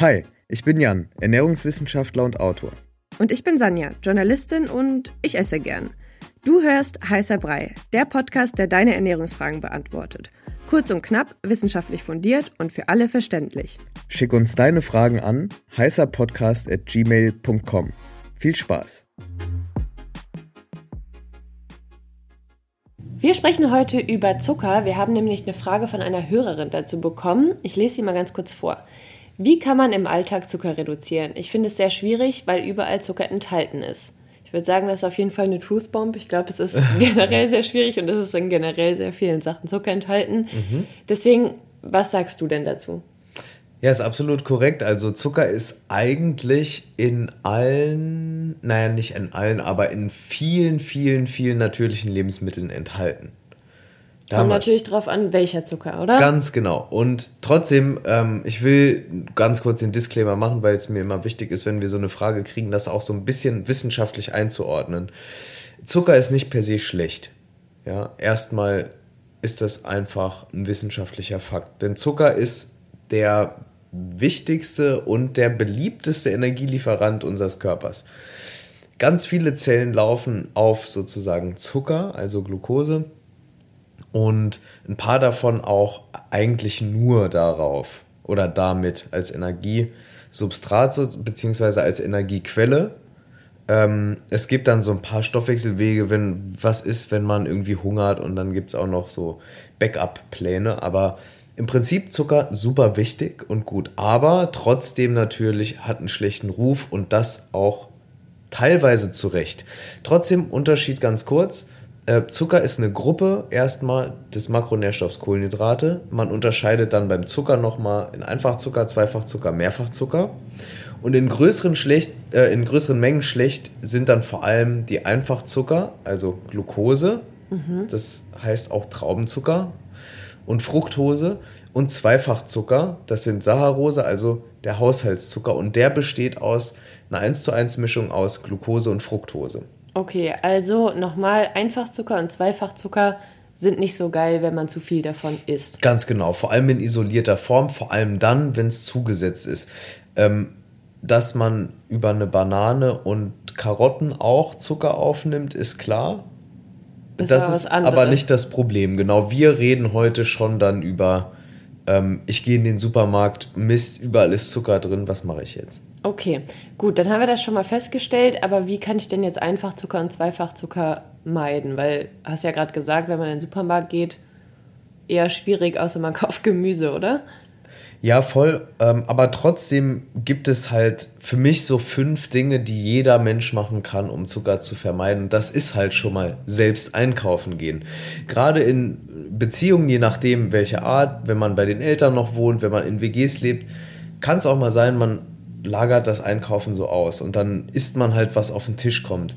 Hi, ich bin Jan, Ernährungswissenschaftler und Autor. Und ich bin Sanja, Journalistin und ich esse gern. Du hörst Heißer Brei, der Podcast, der deine Ernährungsfragen beantwortet. Kurz und knapp, wissenschaftlich fundiert und für alle verständlich. Schick uns deine Fragen an heißerpodcast.gmail.com. Viel Spaß! Wir sprechen heute über Zucker. Wir haben nämlich eine Frage von einer Hörerin dazu bekommen. Ich lese sie mal ganz kurz vor. Wie kann man im Alltag Zucker reduzieren? Ich finde es sehr schwierig, weil überall Zucker enthalten ist. Ich würde sagen, das ist auf jeden Fall eine Truth Bomb. Ich glaube, es ist generell sehr schwierig und es ist in generell sehr vielen Sachen Zucker enthalten. Mhm. Deswegen, was sagst du denn dazu? Ja, ist absolut korrekt. Also Zucker ist eigentlich in allen, naja, nicht in allen, aber in vielen, vielen, vielen natürlichen Lebensmitteln enthalten. Kommt natürlich drauf an, welcher Zucker, oder? Ganz genau. Und trotzdem, ähm, ich will ganz kurz den Disclaimer machen, weil es mir immer wichtig ist, wenn wir so eine Frage kriegen, das auch so ein bisschen wissenschaftlich einzuordnen. Zucker ist nicht per se schlecht. Ja, erstmal ist das einfach ein wissenschaftlicher Fakt. Denn Zucker ist der wichtigste und der beliebteste Energielieferant unseres Körpers. Ganz viele Zellen laufen auf sozusagen Zucker, also Glucose, und ein paar davon auch eigentlich nur darauf oder damit als Energiesubstrat bzw. als Energiequelle. Ähm, es gibt dann so ein paar Stoffwechselwege, wenn was ist, wenn man irgendwie hungert und dann gibt es auch noch so Backup-Pläne, aber im Prinzip Zucker super wichtig und gut, aber trotzdem natürlich hat einen schlechten Ruf und das auch teilweise zu Recht. Trotzdem Unterschied ganz kurz. Äh, Zucker ist eine Gruppe erstmal des Makronährstoffs Kohlenhydrate. Man unterscheidet dann beim Zucker nochmal in Einfachzucker, Zweifachzucker, Mehrfachzucker. Und in größeren, schlecht, äh, in größeren Mengen schlecht sind dann vor allem die Einfachzucker, also Glucose, mhm. das heißt auch Traubenzucker, und Fructose und Zweifachzucker, das sind Saccharose, also der Haushaltszucker und der besteht aus einer 1 zu 1 Mischung aus Glucose und Fructose. Okay, also nochmal, Einfachzucker und Zweifachzucker sind nicht so geil, wenn man zu viel davon isst. Ganz genau, vor allem in isolierter Form, vor allem dann, wenn es zugesetzt ist. Ähm, dass man über eine Banane und Karotten auch Zucker aufnimmt, ist klar ist das ist aber nicht das Problem. Genau, wir reden heute schon dann über, ähm, ich gehe in den Supermarkt, Mist, überall ist Zucker drin, was mache ich jetzt? Okay, gut, dann haben wir das schon mal festgestellt, aber wie kann ich denn jetzt Einfachzucker und Zweifachzucker meiden? Weil, hast ja gerade gesagt, wenn man in den Supermarkt geht, eher schwierig, außer man kauft Gemüse, oder? Ja, voll. Ähm, aber trotzdem gibt es halt für mich so fünf Dinge, die jeder Mensch machen kann, um Zucker zu vermeiden. Das ist halt schon mal selbst einkaufen gehen. Gerade in Beziehungen, je nachdem welche Art, wenn man bei den Eltern noch wohnt, wenn man in WGs lebt, kann es auch mal sein, man lagert das Einkaufen so aus und dann isst man halt, was auf den Tisch kommt.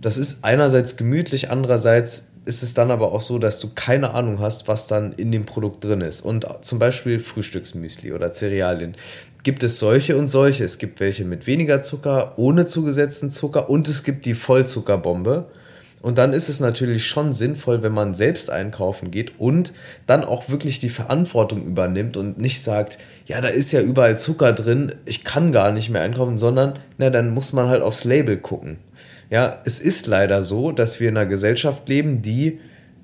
Das ist einerseits gemütlich, andererseits ist es dann aber auch so, dass du keine Ahnung hast, was dann in dem Produkt drin ist. Und zum Beispiel Frühstücksmüsli oder Cerealien. Gibt es solche und solche. Es gibt welche mit weniger Zucker, ohne zugesetzten Zucker und es gibt die Vollzuckerbombe. Und dann ist es natürlich schon sinnvoll, wenn man selbst einkaufen geht und dann auch wirklich die Verantwortung übernimmt und nicht sagt, ja, da ist ja überall Zucker drin, ich kann gar nicht mehr einkaufen, sondern na, dann muss man halt aufs Label gucken. Ja, es ist leider so, dass wir in einer Gesellschaft leben, die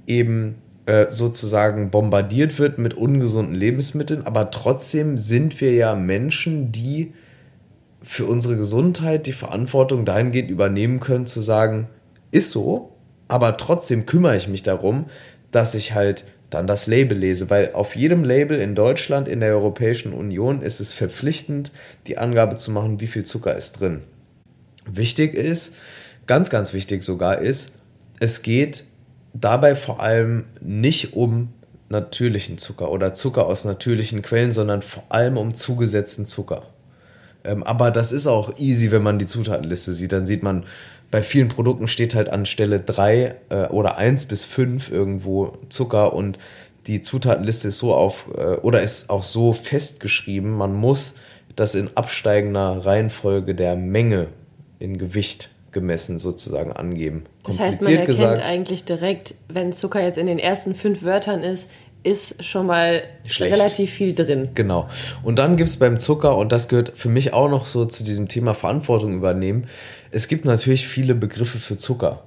eben äh, sozusagen bombardiert wird mit ungesunden Lebensmitteln, aber trotzdem sind wir ja Menschen, die für unsere Gesundheit die Verantwortung dahingehend übernehmen können, zu sagen, ist so, aber trotzdem kümmere ich mich darum, dass ich halt dann das Label lese, weil auf jedem Label in Deutschland, in der Europäischen Union ist es verpflichtend, die Angabe zu machen, wie viel Zucker ist drin. Wichtig ist, ganz, ganz wichtig sogar ist, es geht dabei vor allem nicht um natürlichen Zucker oder Zucker aus natürlichen Quellen, sondern vor allem um zugesetzten Zucker. Ähm, aber das ist auch easy, wenn man die Zutatenliste sieht. Dann sieht man, bei vielen Produkten steht halt an Stelle 3 äh, oder 1 bis 5 irgendwo Zucker und die Zutatenliste ist so auf äh, oder ist auch so festgeschrieben, man muss das in absteigender Reihenfolge der Menge in Gewicht gemessen sozusagen angeben. Das heißt, man erkennt gesagt, eigentlich direkt, wenn Zucker jetzt in den ersten fünf Wörtern ist, ist schon mal Schlecht. relativ viel drin. Genau. Und dann gibt es beim Zucker, und das gehört für mich auch noch so zu diesem Thema Verantwortung übernehmen, es gibt natürlich viele Begriffe für Zucker.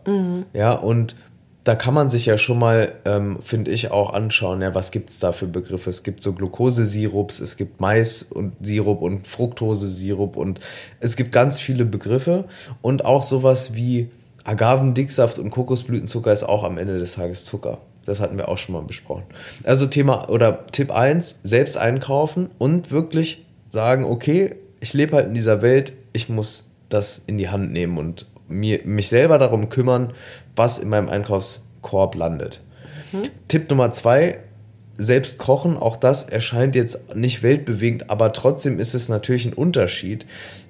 Ja, und da kann man sich ja schon mal, ähm, finde ich, auch anschauen, ja, was gibt es da für Begriffe? Es gibt so Glukosesirups, es gibt Mais und Sirup und Fructosesirup und es gibt ganz viele Begriffe und auch sowas wie Agavendicksaft und Kokosblütenzucker ist auch am Ende des Tages Zucker. Das hatten wir auch schon mal besprochen. Also Thema oder Tipp 1, selbst einkaufen und wirklich sagen, okay, ich lebe halt in dieser Welt, ich muss das in die Hand nehmen und mir, mich selber darum kümmern, was in meinem Einkaufskorb landet. Tipp Nummer zwei, selbst kochen, auch das erscheint jetzt nicht weltbewegend, aber trotzdem ist es natürlich ein Unterschied,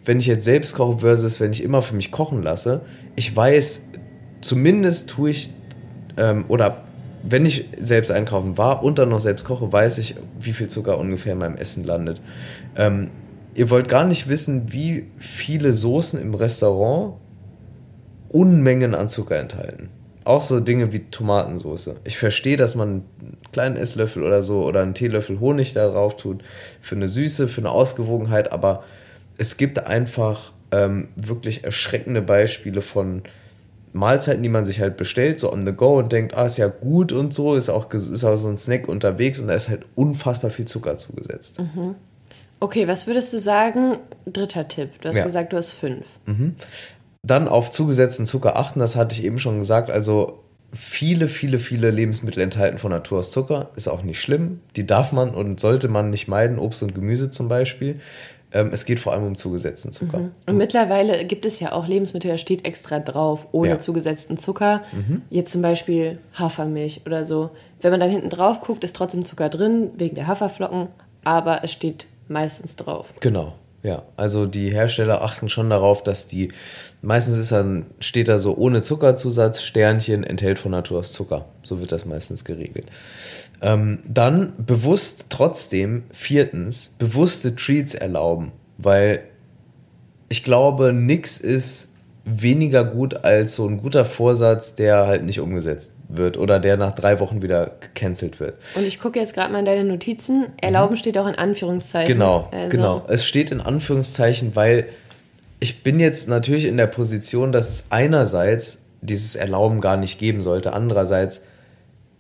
wenn ich jetzt selbst koche versus wenn ich immer für mich kochen lasse. Ich weiß, zumindest tue ich, ähm, oder wenn ich selbst einkaufen war und dann noch selbst koche, weiß ich, wie viel Zucker ungefähr in meinem Essen landet. Ähm, ihr wollt gar nicht wissen, wie viele Soßen im Restaurant Unmengen an Zucker enthalten. Auch so Dinge wie Tomatensauce. Ich verstehe, dass man einen kleinen Esslöffel oder so oder einen Teelöffel Honig da drauf tut für eine Süße, für eine Ausgewogenheit, aber es gibt einfach ähm, wirklich erschreckende Beispiele von Mahlzeiten, die man sich halt bestellt, so on the go und denkt, ah, ist ja gut und so, ist auch, ist auch so ein Snack unterwegs und da ist halt unfassbar viel Zucker zugesetzt. Okay, was würdest du sagen? Dritter Tipp. Du hast Ja. gesagt, du hast fünf. Dann auf zugesetzten Zucker achten, das hatte ich eben schon gesagt. Also viele, viele, viele Lebensmittel enthalten von Natur aus Zucker. Ist auch nicht schlimm. Die darf man und sollte man nicht meiden. Obst und Gemüse zum Beispiel. Ähm, es geht vor allem um zugesetzten Zucker. Und mittlerweile gibt es ja auch Lebensmittel, da steht extra drauf, ohne Ja. zugesetzten Zucker. Jetzt zum Beispiel Hafermilch oder so. Wenn man dann hinten drauf guckt, ist trotzdem Zucker drin, wegen der Haferflocken, aber es steht meistens drauf. Genau, ja. Also die Hersteller achten schon darauf, dass die, meistens ist dann, steht da so ohne Zuckerzusatz, Sternchen, enthält von Natur aus Zucker. So wird das meistens geregelt. Ähm, dann bewusst trotzdem, viertens, bewusste Treats erlauben, weil ich glaube, nix ist weniger gut als so ein guter Vorsatz, der halt nicht umgesetzt wird oder der nach drei Wochen wieder gecancelt wird. Und ich gucke jetzt gerade mal in deine Notizen. Erlauben steht auch in Anführungszeichen. Genau, Also, genau. Es steht in Anführungszeichen, weil ich bin jetzt natürlich in der Position, dass es einerseits dieses Erlauben gar nicht geben sollte, andererseits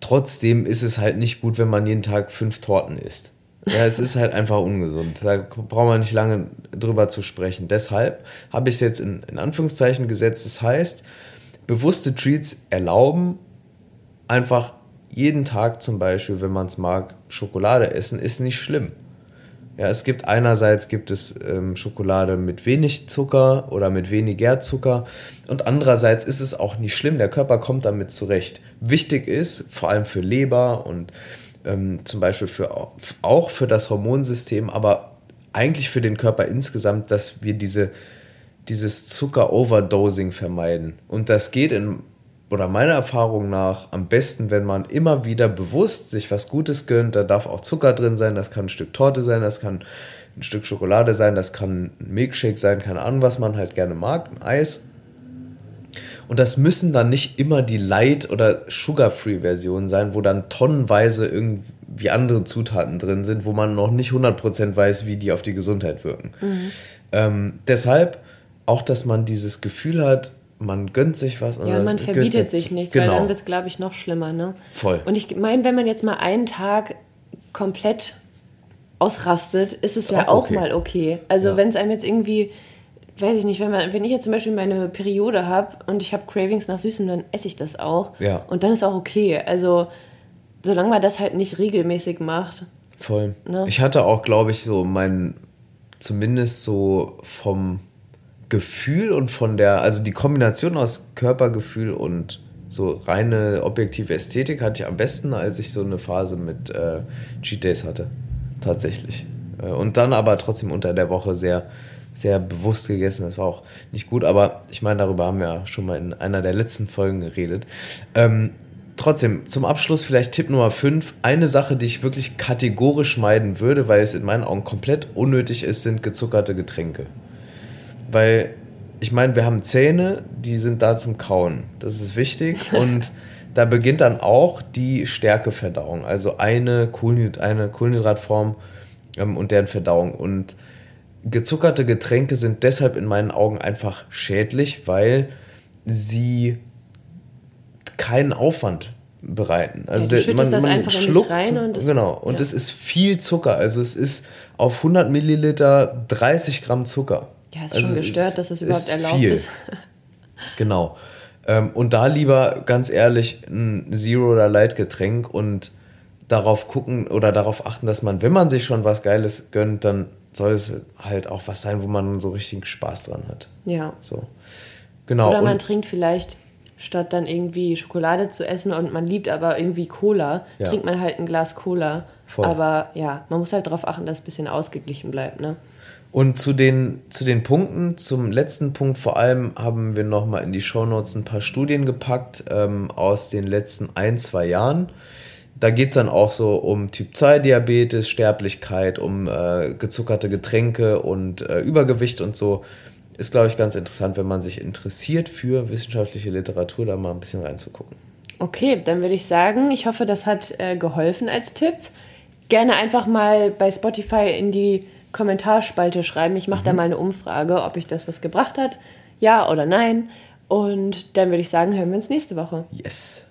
trotzdem ist es halt nicht gut, wenn man jeden Tag fünf Torten isst. Ja, es ist halt einfach ungesund. Da braucht man nicht lange drüber zu sprechen. Deshalb habe ich es jetzt in, in Anführungszeichen gesetzt. Das heißt, bewusste Treats erlauben, einfach jeden Tag zum Beispiel, wenn man es mag, Schokolade essen, ist nicht schlimm. Ja, es gibt einerseits gibt es ähm, Schokolade mit wenig Zucker oder mit weniger Zucker und andererseits ist es auch nicht schlimm. Der Körper kommt damit zurecht. Wichtig ist vor allem für Leber und ähm, zum Beispiel für, auch für das Hormonsystem, aber eigentlich für den Körper insgesamt, dass wir diese, dieses Zucker-Overdosing vermeiden. Und das geht in oder meiner Erfahrung nach am besten, wenn man immer wieder bewusst sich was Gutes gönnt. Da darf auch Zucker drin sein, das kann ein Stück Torte sein, das kann ein Stück Schokolade sein, das kann ein Milkshake sein, keine Ahnung, was man halt gerne mag, ein Eis. Und das müssen dann nicht immer die Light- oder Sugar-Free-Versionen sein, wo dann tonnenweise irgendwie andere Zutaten drin sind, wo man noch nicht 100% weiß, wie die auf die Gesundheit wirken. Ähm, deshalb auch, dass man dieses Gefühl hat, man gönnt sich was. Ja, und man verbietet sich nichts, weil Genau. dann wird es, glaube ich, noch schlimmer. Ne? Voll. Und ich meine, wenn man jetzt mal einen Tag komplett ausrastet, ist es ja Auch auch okay. mal okay. Also Ja. wenn es einem jetzt irgendwie, weiß ich nicht, wenn, man, wenn ich jetzt zum Beispiel meine Periode habe und ich habe Cravings nach Süßem, dann esse ich das auch. Ja. Und dann ist auch okay. Also solange man das halt nicht regelmäßig macht. Voll. Ne? Ich hatte auch, glaube ich, so mein, zumindest so vom Gefühl und von der, also die Kombination aus Körpergefühl und so reine objektive Ästhetik hatte ich am besten, als ich so eine Phase mit äh, Cheat Days hatte. Tatsächlich. Äh, und dann aber trotzdem unter der Woche sehr, sehr bewusst gegessen. Das war auch nicht gut, aber ich meine, darüber haben wir ja schon mal in einer der letzten Folgen geredet. Ähm, trotzdem, zum Abschluss vielleicht Tipp Nummer 5. Eine Sache, die ich wirklich kategorisch meiden würde, weil es in meinen Augen komplett unnötig ist, sind gezuckerte Getränke. Weil, ich meine, wir haben Zähne, die sind da zum Kauen. Das ist wichtig. Und da beginnt dann auch die Stärkeverdauung, also eine, Kohlenhyd eine Kohlenhydratform ähm, und deren Verdauung. Und gezuckerte Getränke sind deshalb in meinen Augen einfach schädlich, weil sie keinen Aufwand bereiten. Also ja, man, das man einfach schluckt, rein und das, genau und es ist viel Zucker. Also es ist auf 100 Milliliter 30 Gramm Zucker. Ja, ist also schon gestört, ist, dass das überhaupt ist erlaubt viel. ist. genau. Ähm, und da lieber ganz ehrlich ein Zero oder Light Getränk und darauf gucken oder darauf achten, dass man, wenn man sich schon was Geiles gönnt, dann soll es halt auch was sein, wo man so richtig Spaß dran hat. Ja. So. Genau. Oder man und, trinkt vielleicht statt dann irgendwie Schokolade zu essen und man liebt aber irgendwie Cola, ja. trinkt man halt ein Glas Cola. Voll. Aber ja, man muss halt darauf achten, dass es ein bisschen ausgeglichen bleibt, ne? Und zu den, zu den Punkten, zum letzten Punkt vor allem, haben wir nochmal in die Shownotes ein paar Studien gepackt ähm, aus den letzten ein, zwei Jahren. Da geht es dann auch so um Typ-2-Diabetes, Sterblichkeit, um äh, gezuckerte Getränke und äh, Übergewicht und so ist, glaube ich, ganz interessant, wenn man sich interessiert für wissenschaftliche Literatur, da mal ein bisschen reinzugucken. Okay, dann würde ich sagen, ich hoffe, das hat äh, geholfen als Tipp. Gerne einfach mal bei Spotify in die Kommentarspalte schreiben. Ich mache mhm. da mal eine Umfrage, ob ich das was gebracht hat. Ja oder nein. Und dann würde ich sagen, hören wir uns nächste Woche. Yes.